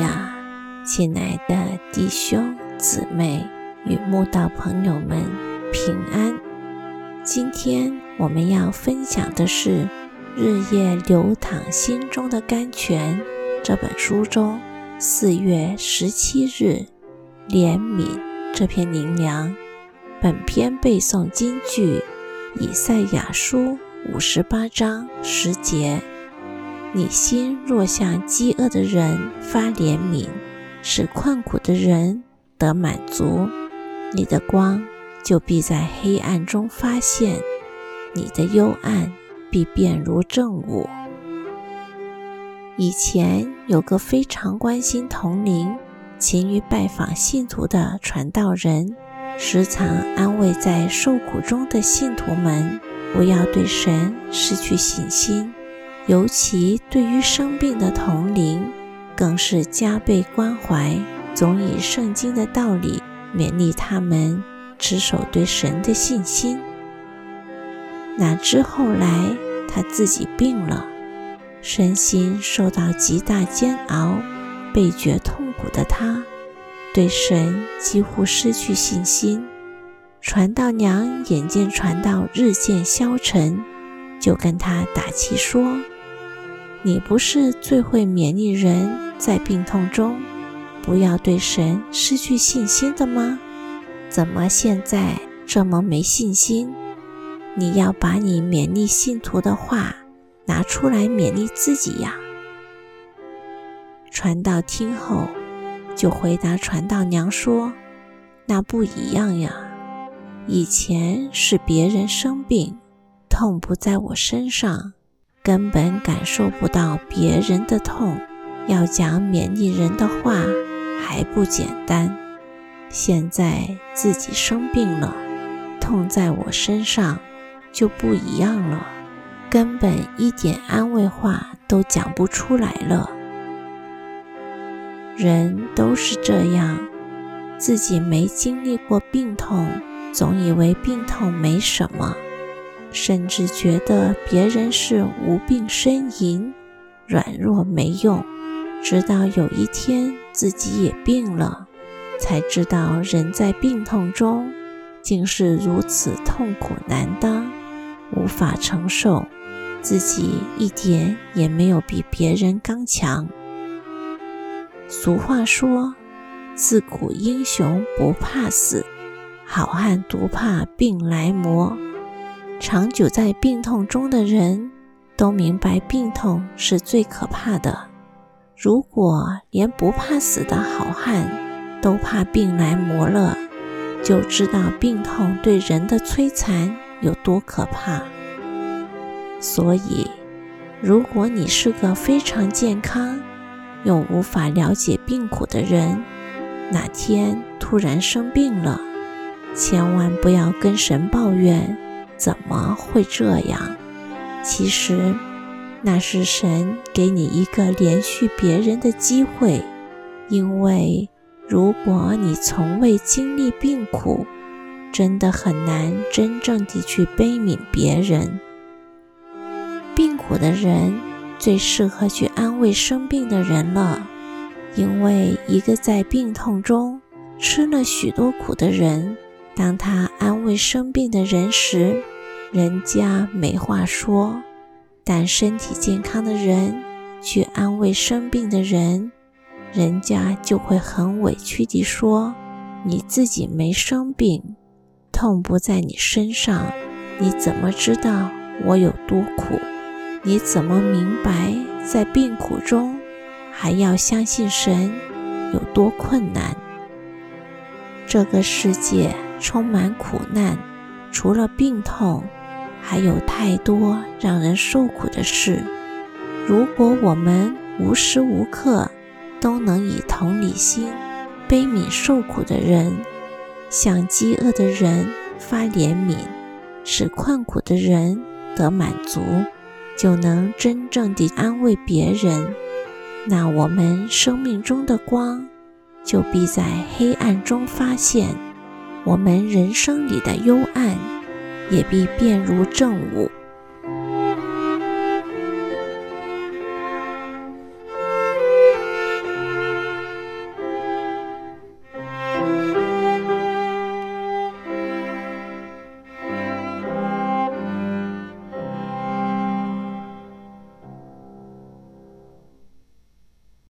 呀，亲爱的弟兄姊妹与慕道朋友们平安。今天我们要分享的是《日夜流淌心中的甘泉》这本书中四月十七日怜悯这篇灵粮。本篇背诵金句：以赛亚书五十八章十节。你心若向饥饿的人发怜悯，使困苦的人得满足，你的光就必在黑暗中发现，你的幽暗必变如正午。以前有个非常关心同龄、勤于拜访信徒的传道人，时常安慰在受苦中的信徒们，不要对神失去信心。尤其对于生病的同龄，更是加倍关怀，总以圣经的道理勉励他们持守对神的信心。哪知后来他自己病了，身心受到极大煎熬，倍觉痛苦的他，对神几乎失去信心。传道娘眼见传道日渐消沉，就跟他打气说。你不是最会勉励人在病痛中不要对神失去信心的吗？怎么现在这么没信心？你要把你勉励信徒的话拿出来勉励自己呀！传道听后就回答传道娘说：“那不一样呀，以前是别人生病，痛不在我身上。”根本感受不到别人的痛，要讲勉励人的话还不简单。现在自己生病了，痛在我身上就不一样了，根本一点安慰话都讲不出来了。人都是这样，自己没经历过病痛，总以为病痛没什么。甚至觉得别人是无病呻吟、软弱没用，直到有一天自己也病了，才知道人在病痛中竟是如此痛苦难当，无法承受，自己一点也没有比别人刚强。俗话说：“自古英雄不怕死，好汉独怕病来磨。”长久在病痛中的人都明白，病痛是最可怕的。如果连不怕死的好汉都怕病来磨了，就知道病痛对人的摧残有多可怕。所以，如果你是个非常健康又无法了解病苦的人，哪天突然生病了，千万不要跟神抱怨。怎么会这样？其实，那是神给你一个连续别人的机会。因为如果你从未经历病苦，真的很难真正地去悲悯别人。病苦的人最适合去安慰生病的人了，因为一个在病痛中吃了许多苦的人。当他安慰生病的人时，人家没话说；但身体健康的人去安慰生病的人，人家就会很委屈地说：“你自己没生病，痛不在你身上，你怎么知道我有多苦？你怎么明白在病苦中还要相信神有多困难？这个世界。”充满苦难，除了病痛，还有太多让人受苦的事。如果我们无时无刻都能以同理心悲悯受苦的人，向饥饿的人发怜悯，使困苦的人得满足，就能真正地安慰别人，那我们生命中的光就必在黑暗中发现。我们人生里的幽暗，也必变如正午。